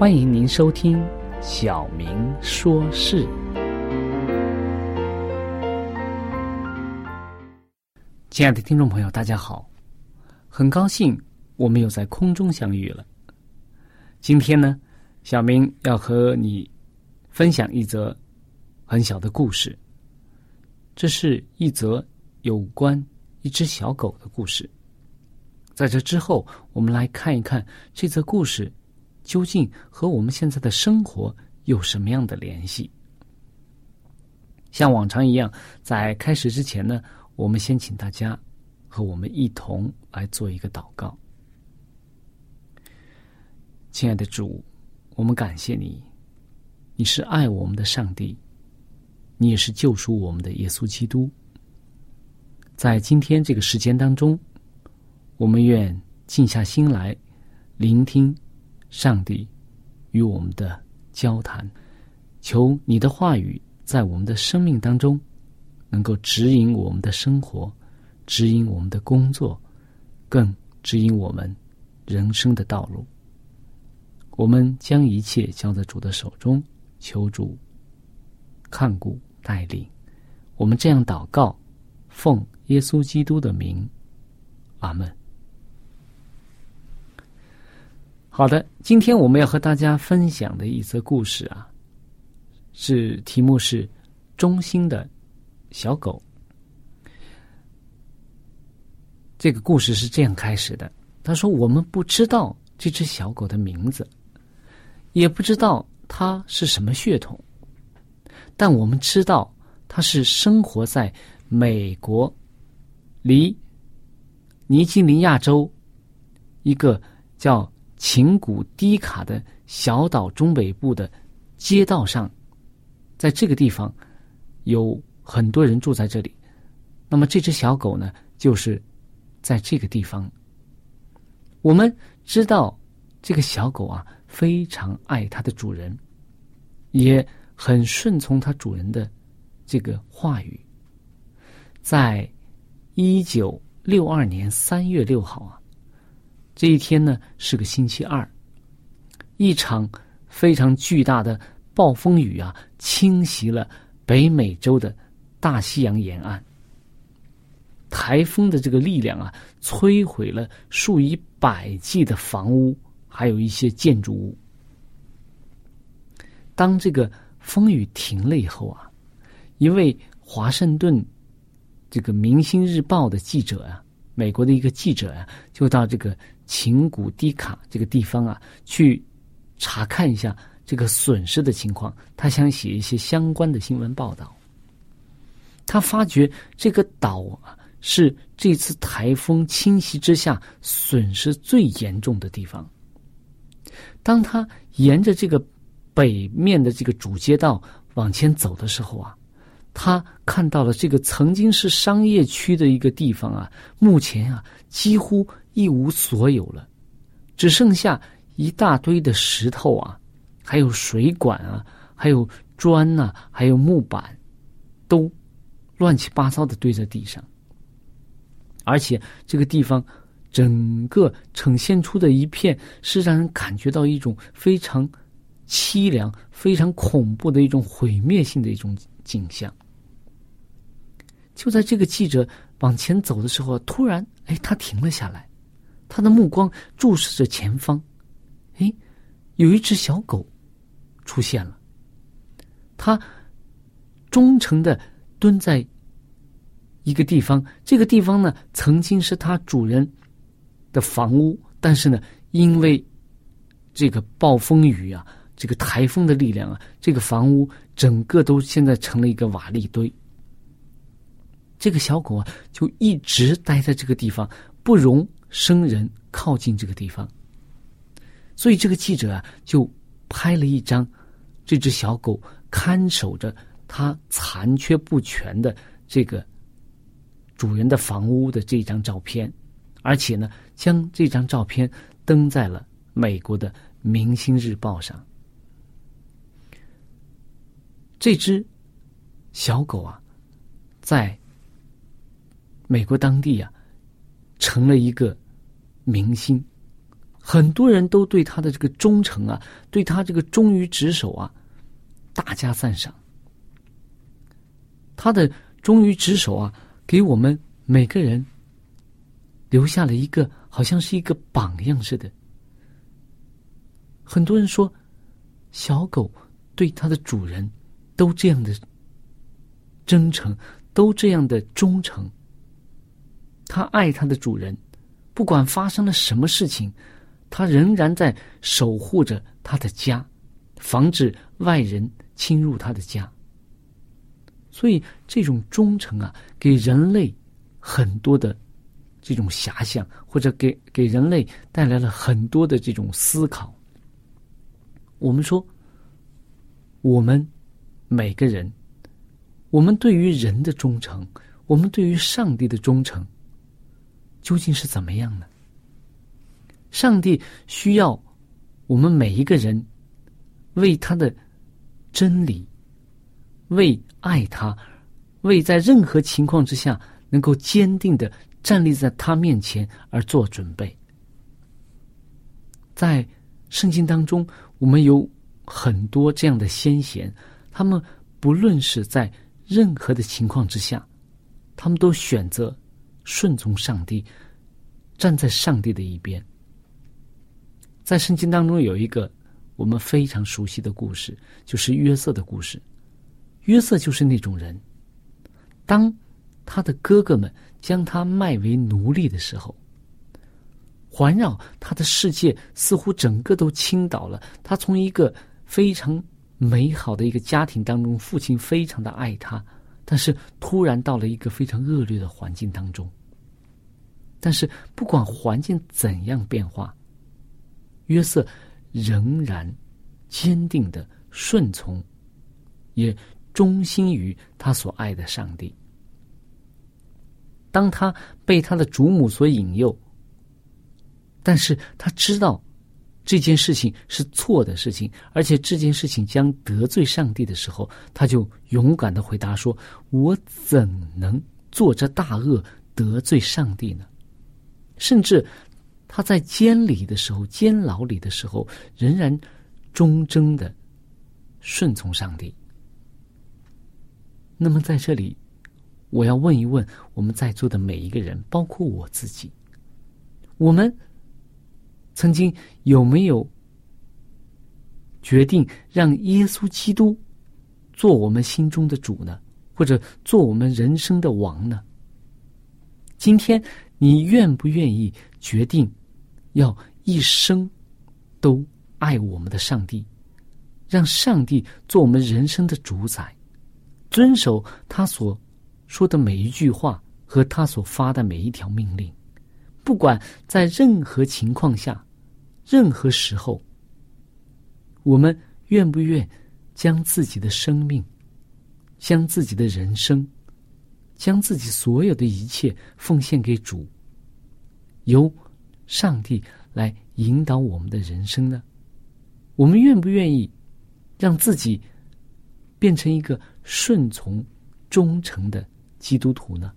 欢迎您收听《小明说事》。亲爱的听众朋友，大家好，很高兴我们又在空中相遇了。今天呢，小明要和你分享一则很小的故事，这是一则有关一只小狗的故事。在这之后，我们来看一看这则故事。究竟和我们现在的生活有什么样的联系？像往常一样，在开始之前呢，我们先请大家和我们一同来做一个祷告。亲爱的主，我们感谢你，你是爱我们的上帝，你也是救赎我们的耶稣基督。在今天这个时间当中，我们愿静下心来聆听。上帝与我们的交谈，求你的话语在我们的生命当中能够指引我们的生活，指引我们的工作，更指引我们人生的道路。我们将一切交在主的手中，求主看顾带领。我们这样祷告，奉耶稣基督的名，阿门。好的，今天我们要和大家分享的一则故事啊，是题目是“忠心的小狗”。这个故事是这样开始的：他说，我们不知道这只小狗的名字，也不知道它是什么血统，但我们知道它是生活在美国离尼基尼亚州一个叫。琴谷低卡的小岛中北部的街道上，在这个地方有很多人住在这里。那么这只小狗呢，就是在这个地方。我们知道这个小狗啊，非常爱它的主人，也很顺从它主人的这个话语。在一九六二年三月六号啊。这一天呢是个星期二，一场非常巨大的暴风雨啊侵袭了北美洲的大西洋沿岸。台风的这个力量啊，摧毁了数以百计的房屋，还有一些建筑物。当这个风雨停了以后啊，一位华盛顿这个《明星日报》的记者啊美国的一个记者啊，就到这个琴谷迪卡这个地方啊，去查看一下这个损失的情况。他想写一些相关的新闻报道。他发觉这个岛啊，是这次台风侵袭之下损失最严重的地方。当他沿着这个北面的这个主街道往前走的时候啊。他看到了这个曾经是商业区的一个地方啊，目前啊几乎一无所有了，只剩下一大堆的石头啊，还有水管啊，还有砖呐，还有木板，都乱七八糟的堆在地上。而且这个地方整个呈现出的一片，是让人感觉到一种非常凄凉、非常恐怖的一种毁灭性的一种。景象。就在这个记者往前走的时候，突然，哎，他停了下来，他的目光注视着前方。哎，有一只小狗出现了，它忠诚的蹲在一个地方。这个地方呢，曾经是它主人的房屋，但是呢，因为这个暴风雨啊。这个台风的力量啊，这个房屋整个都现在成了一个瓦砾堆。这个小狗啊，就一直待在这个地方，不容生人靠近这个地方。所以这个记者啊，就拍了一张这只小狗看守着它残缺不全的这个主人的房屋的这张照片，而且呢，将这张照片登在了美国的《明星日报》上。这只小狗啊，在美国当地啊，成了一个明星，很多人都对他的这个忠诚啊，对他这个忠于职守啊，大加赞赏。他的忠于职守啊，给我们每个人留下了一个好像是一个榜样似的。很多人说，小狗对它的主人。都这样的真诚，都这样的忠诚。他爱他的主人，不管发生了什么事情，他仍然在守护着他的家，防止外人侵入他的家。所以，这种忠诚啊，给人类很多的这种遐想，或者给给人类带来了很多的这种思考。我们说，我们。每个人，我们对于人的忠诚，我们对于上帝的忠诚，究竟是怎么样呢？上帝需要我们每一个人为他的真理、为爱他、为在任何情况之下能够坚定的站立在他面前而做准备。在圣经当中，我们有很多这样的先贤。他们不论是在任何的情况之下，他们都选择顺从上帝，站在上帝的一边。在圣经当中有一个我们非常熟悉的故事，就是约瑟的故事。约瑟就是那种人，当他的哥哥们将他卖为奴隶的时候，环绕他的世界似乎整个都倾倒了。他从一个非常。美好的一个家庭当中，父亲非常的爱他，但是突然到了一个非常恶劣的环境当中。但是不管环境怎样变化，约瑟仍然坚定的顺从，也忠心于他所爱的上帝。当他被他的祖母所引诱，但是他知道。这件事情是错的事情，而且这件事情将得罪上帝的时候，他就勇敢的回答说：“我怎能做这大恶得罪上帝呢？”甚至他在监里的时候、监牢里的时候，仍然忠贞的顺从上帝。那么在这里，我要问一问我们在座的每一个人，包括我自己，我们。曾经有没有决定让耶稣基督做我们心中的主呢？或者做我们人生的王呢？今天你愿不愿意决定要一生都爱我们的上帝，让上帝做我们人生的主宰，遵守他所说的每一句话和他所发的每一条命令，不管在任何情况下、任何时候，我们愿不愿将自己的生命、将自己的人生？将自己所有的一切奉献给主，由上帝来引导我们的人生呢？我们愿不愿意让自己变成一个顺从、忠诚的基督徒呢？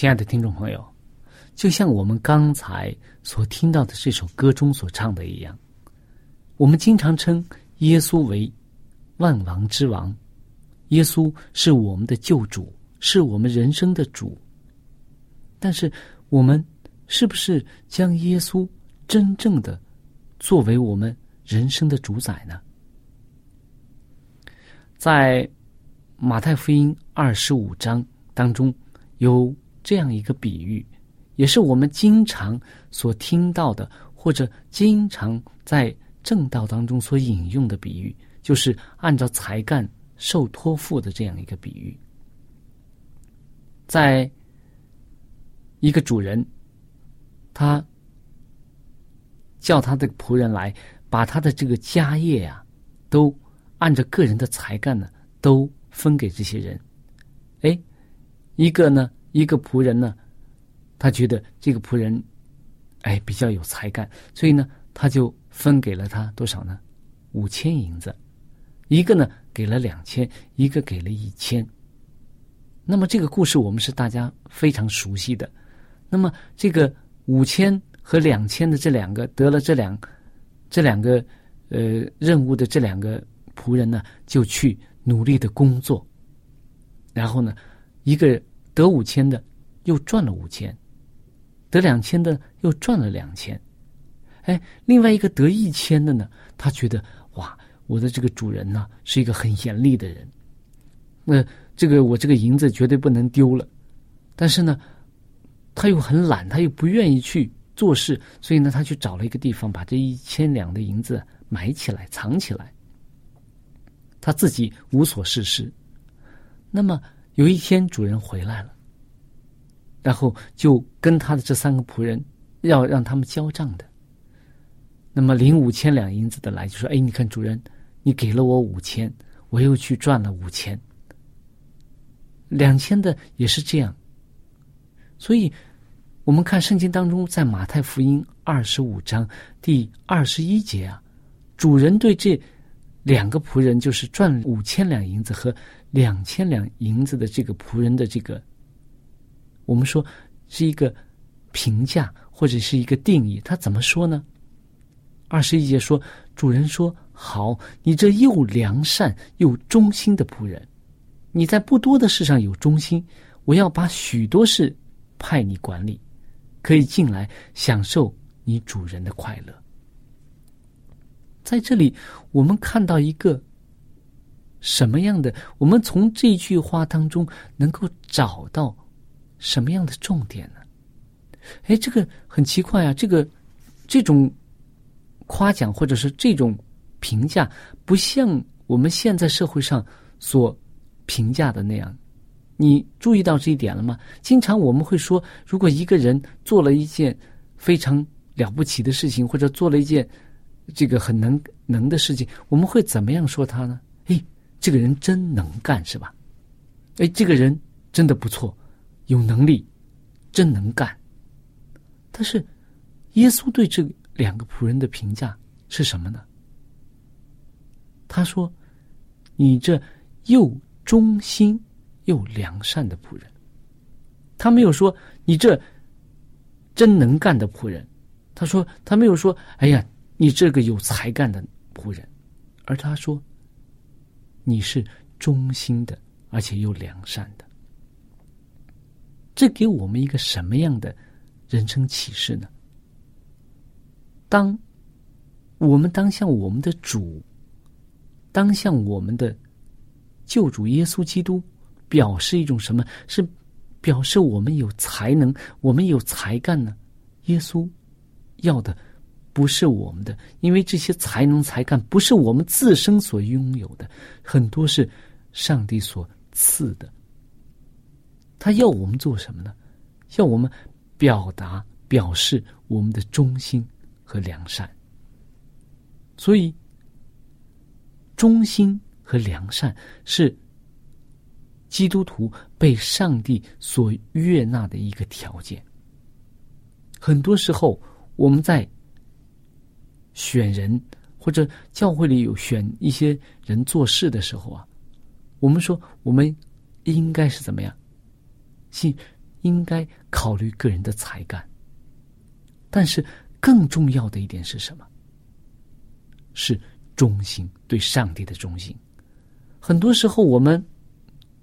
亲爱的听众朋友，就像我们刚才所听到的这首歌中所唱的一样，我们经常称耶稣为万王之王，耶稣是我们的救主，是我们人生的主。但是，我们是不是将耶稣真正的作为我们人生的主宰呢？在马太福音二十五章当中有这样一个比喻，也是我们经常所听到的，或者经常在正道当中所引用的比喻，就是按照才干受托付的这样一个比喻，在。一个主人，他叫他的仆人来，把他的这个家业呀，都按照个人的才干呢，都分给这些人。哎，一个呢，一个仆人呢，他觉得这个仆人，哎，比较有才干，所以呢，他就分给了他多少呢？五千银子。一个呢，给了两千，一个给了一千。那么这个故事我们是大家非常熟悉的。那么，这个五千和两千的这两个得了这两这两个呃任务的这两个仆人呢，就去努力的工作。然后呢，一个得五千的又赚了五千，得两千的又赚了两千。哎，另外一个得一千的呢，他觉得哇，我的这个主人呢是一个很严厉的人，那这个我这个银子绝对不能丢了。但是呢。他又很懒，他又不愿意去做事，所以呢，他去找了一个地方，把这一千两的银子埋起来、藏起来。他自己无所事事。那么有一天，主人回来了，然后就跟他的这三个仆人要让他们交账的。那么领五千两银子的来就说：“哎，你看，主人，你给了我五千，我又去赚了五千，两千的也是这样。”所以。我们看圣经当中，在马太福音二十五章第二十一节啊，主人对这两个仆人，就是赚五千两银子和两千两银子的这个仆人的这个，我们说是一个评价或者是一个定义，他怎么说呢？二十一节说，主人说：“好，你这又良善又忠心的仆人，你在不多的事上有忠心，我要把许多事派你管理。”可以进来享受你主人的快乐。在这里，我们看到一个什么样的？我们从这句话当中能够找到什么样的重点呢？哎，这个很奇怪啊！这个这种夸奖或者是这种评价，不像我们现在社会上所评价的那样。你注意到这一点了吗？经常我们会说，如果一个人做了一件非常了不起的事情，或者做了一件这个很能能的事情，我们会怎么样说他呢？哎，这个人真能干，是吧？哎，这个人真的不错，有能力，真能干。但是，耶稣对这两个仆人的评价是什么呢？他说：“你这又忠心。”又良善的仆人，他没有说你这真能干的仆人，他说他没有说哎呀你这个有才干的仆人，而他说你是忠心的，而且又良善的。这给我们一个什么样的人生启示呢？当我们当向我们的主，当向我们的救主耶稣基督。表示一种什么？是表示我们有才能，我们有才干呢？耶稣要的不是我们的，因为这些才能、才干不是我们自身所拥有的，很多是上帝所赐的。他要我们做什么呢？要我们表达、表示我们的忠心和良善。所以，忠心和良善是。基督徒被上帝所悦纳的一个条件。很多时候，我们在选人或者教会里有选一些人做事的时候啊，我们说我们应该是怎么样？信应该考虑个人的才干，但是更重要的一点是什么？是忠心对上帝的忠心。很多时候，我们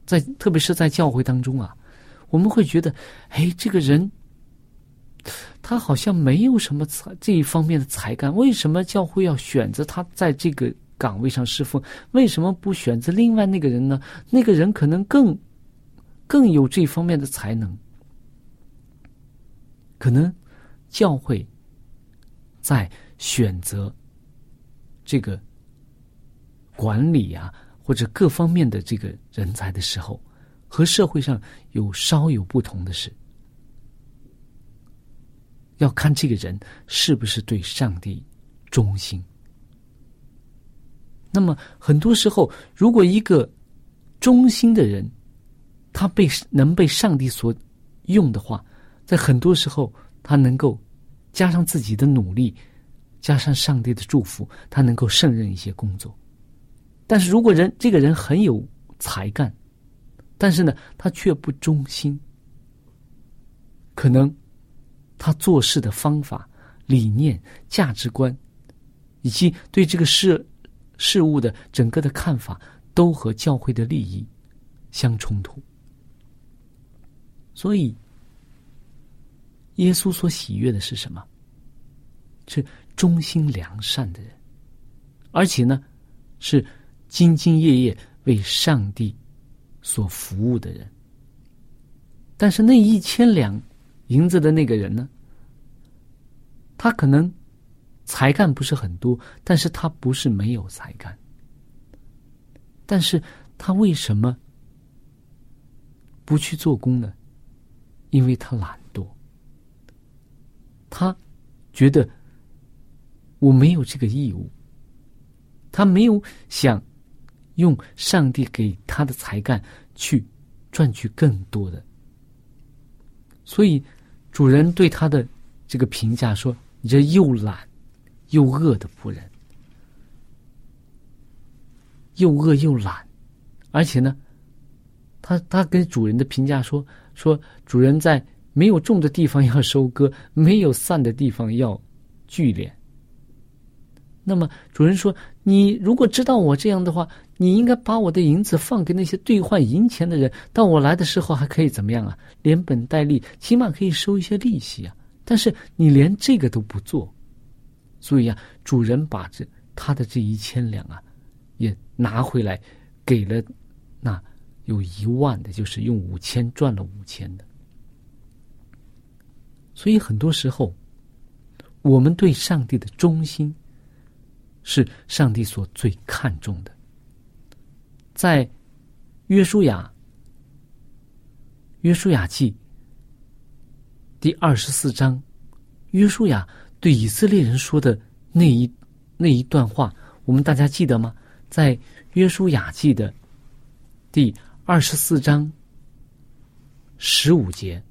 在特别是在教会当中啊，我们会觉得，哎，这个人他好像没有什么才这一方面的才干，为什么教会要选择他在这个岗位上侍奉？为什么不选择另外那个人呢？那个人可能更更有这方面的才能。可能教会在选择这个管理啊，或者各方面的这个人才的时候，和社会上有稍有不同的是，要看这个人是不是对上帝忠心。那么很多时候，如果一个忠心的人，他被能被上帝所用的话。在很多时候，他能够加上自己的努力，加上上帝的祝福，他能够胜任一些工作。但是如果人这个人很有才干，但是呢，他却不忠心，可能他做事的方法、理念、价值观，以及对这个事事物的整个的看法，都和教会的利益相冲突，所以。耶稣所喜悦的是什么？是忠心良善的人，而且呢，是兢兢业业为上帝所服务的人。但是那一千两银子的那个人呢？他可能才干不是很多，但是他不是没有才干，但是他为什么不去做工呢？因为他懒惰。他觉得我没有这个义务，他没有想用上帝给他的才干去赚取更多的，所以主人对他的这个评价说：“你这又懒又饿的仆人，又饿又懒，而且呢，他他跟主人的评价说说主人在。”没有种的地方要收割，没有散的地方要聚敛。那么主人说：“你如果知道我这样的话，你应该把我的银子放给那些兑换银钱的人，到我来的时候还可以怎么样啊？连本带利，起码可以收一些利息啊。但是你连这个都不做，所以啊，主人把这他的这一千两啊，也拿回来给了那有一万的，就是用五千赚了五千的。”所以很多时候，我们对上帝的忠心，是上帝所最看重的。在约书亚约书亚记第二十四章，约书亚对以色列人说的那一那一段话，我们大家记得吗？在约书亚记的第二十四章十五节。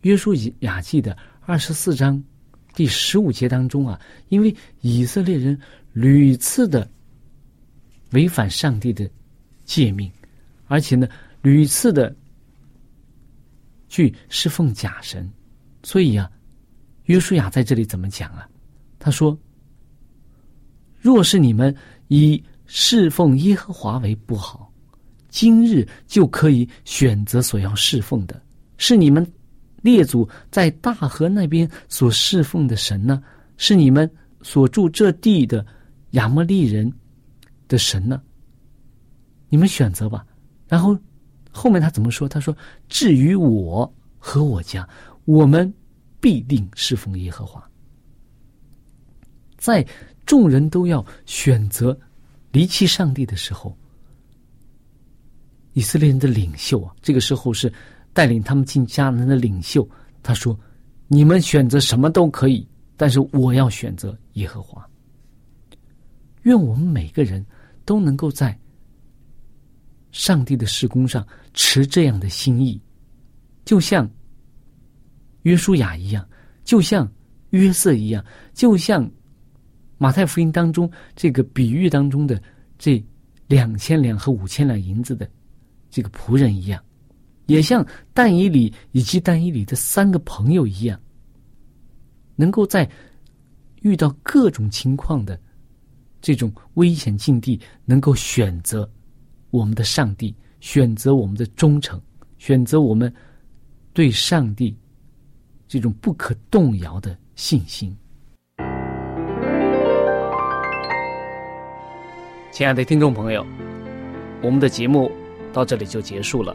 约书亚记的二十四章第十五节当中啊，因为以色列人屡次的违反上帝的诫命，而且呢屡次的去侍奉假神，所以啊，约书亚在这里怎么讲啊？他说：“若是你们以侍奉耶和华为不好，今日就可以选择所要侍奉的，是你们。”列祖在大河那边所侍奉的神呢，是你们所住这地的亚摩利人的神呢？你们选择吧。然后后面他怎么说？他说：“至于我和我家，我们必定侍奉耶和华。”在众人都要选择离弃上帝的时候，以色列人的领袖啊，这个时候是。带领他们进迦南的领袖，他说：“你们选择什么都可以，但是我要选择耶和华。”愿我们每个人都能够在上帝的施工上持这样的心意，就像约书亚一样，就像约瑟一样，就像马太福音当中这个比喻当中的这两千两和五千两银子的这个仆人一样。也像但以里以及但以里的三个朋友一样，能够在遇到各种情况的这种危险境地，能够选择我们的上帝，选择我们的忠诚，选择我们对上帝这种不可动摇的信心。亲爱的听众朋友，我们的节目到这里就结束了。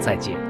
再见。